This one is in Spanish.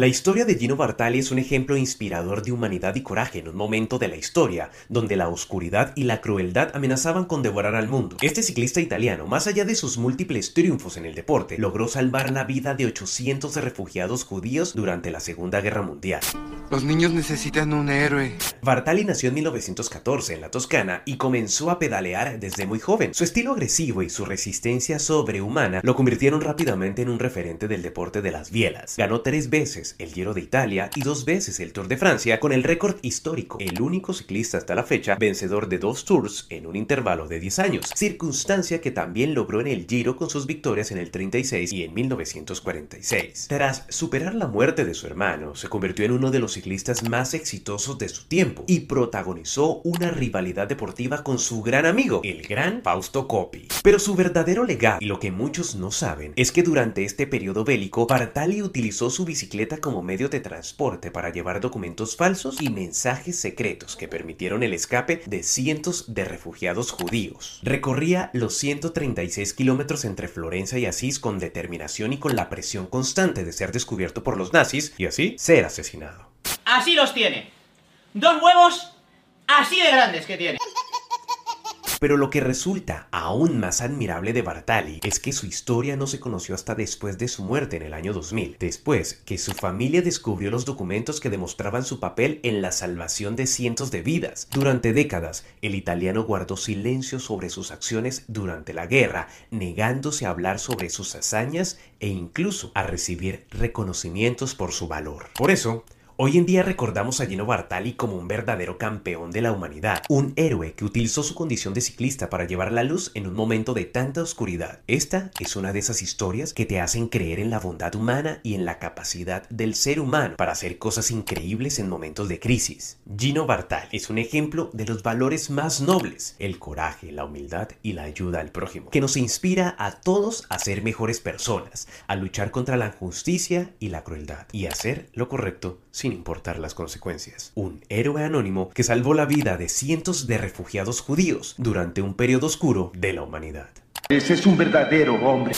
La historia de Gino Bartali es un ejemplo inspirador de humanidad y coraje en un momento de la historia donde la oscuridad y la crueldad amenazaban con devorar al mundo. Este ciclista italiano, más allá de sus múltiples triunfos en el deporte, logró salvar la vida de 800 refugiados judíos durante la Segunda Guerra Mundial. Los niños necesitan un héroe. Bartali nació en 1914 en la Toscana y comenzó a pedalear desde muy joven. Su estilo agresivo y su resistencia sobrehumana lo convirtieron rápidamente en un referente del deporte de las bielas. Ganó tres veces el Giro de Italia y dos veces el Tour de Francia con el récord histórico, el único ciclista hasta la fecha vencedor de dos Tours en un intervalo de 10 años, circunstancia que también logró en el Giro con sus victorias en el 36 y en 1946. Tras superar la muerte de su hermano, se convirtió en uno de los ciclistas más exitosos de su tiempo y protagonizó una rivalidad deportiva con su gran amigo, el gran Fausto Coppi. Pero su verdadero legado, y lo que muchos no saben, es que durante este periodo bélico, Bartali utilizó su bicicleta como medio de transporte para llevar documentos falsos y mensajes secretos que permitieron el escape de cientos de refugiados judíos. Recorría los 136 kilómetros entre Florencia y Asís con determinación y con la presión constante de ser descubierto por los nazis y así ser asesinado. Así los tiene. Dos huevos así de grandes que tiene. Pero lo que resulta aún más admirable de Bartali es que su historia no se conoció hasta después de su muerte en el año 2000, después que su familia descubrió los documentos que demostraban su papel en la salvación de cientos de vidas. Durante décadas, el italiano guardó silencio sobre sus acciones durante la guerra, negándose a hablar sobre sus hazañas e incluso a recibir reconocimientos por su valor. Por eso, Hoy en día recordamos a Gino Bartali como un verdadero campeón de la humanidad, un héroe que utilizó su condición de ciclista para llevar la luz en un momento de tanta oscuridad. Esta es una de esas historias que te hacen creer en la bondad humana y en la capacidad del ser humano para hacer cosas increíbles en momentos de crisis. Gino Bartali es un ejemplo de los valores más nobles, el coraje, la humildad y la ayuda al prójimo, que nos inspira a todos a ser mejores personas, a luchar contra la injusticia y la crueldad y hacer lo correcto sin importar las consecuencias. Un héroe anónimo que salvó la vida de cientos de refugiados judíos durante un periodo oscuro de la humanidad. Ese es un verdadero hombre.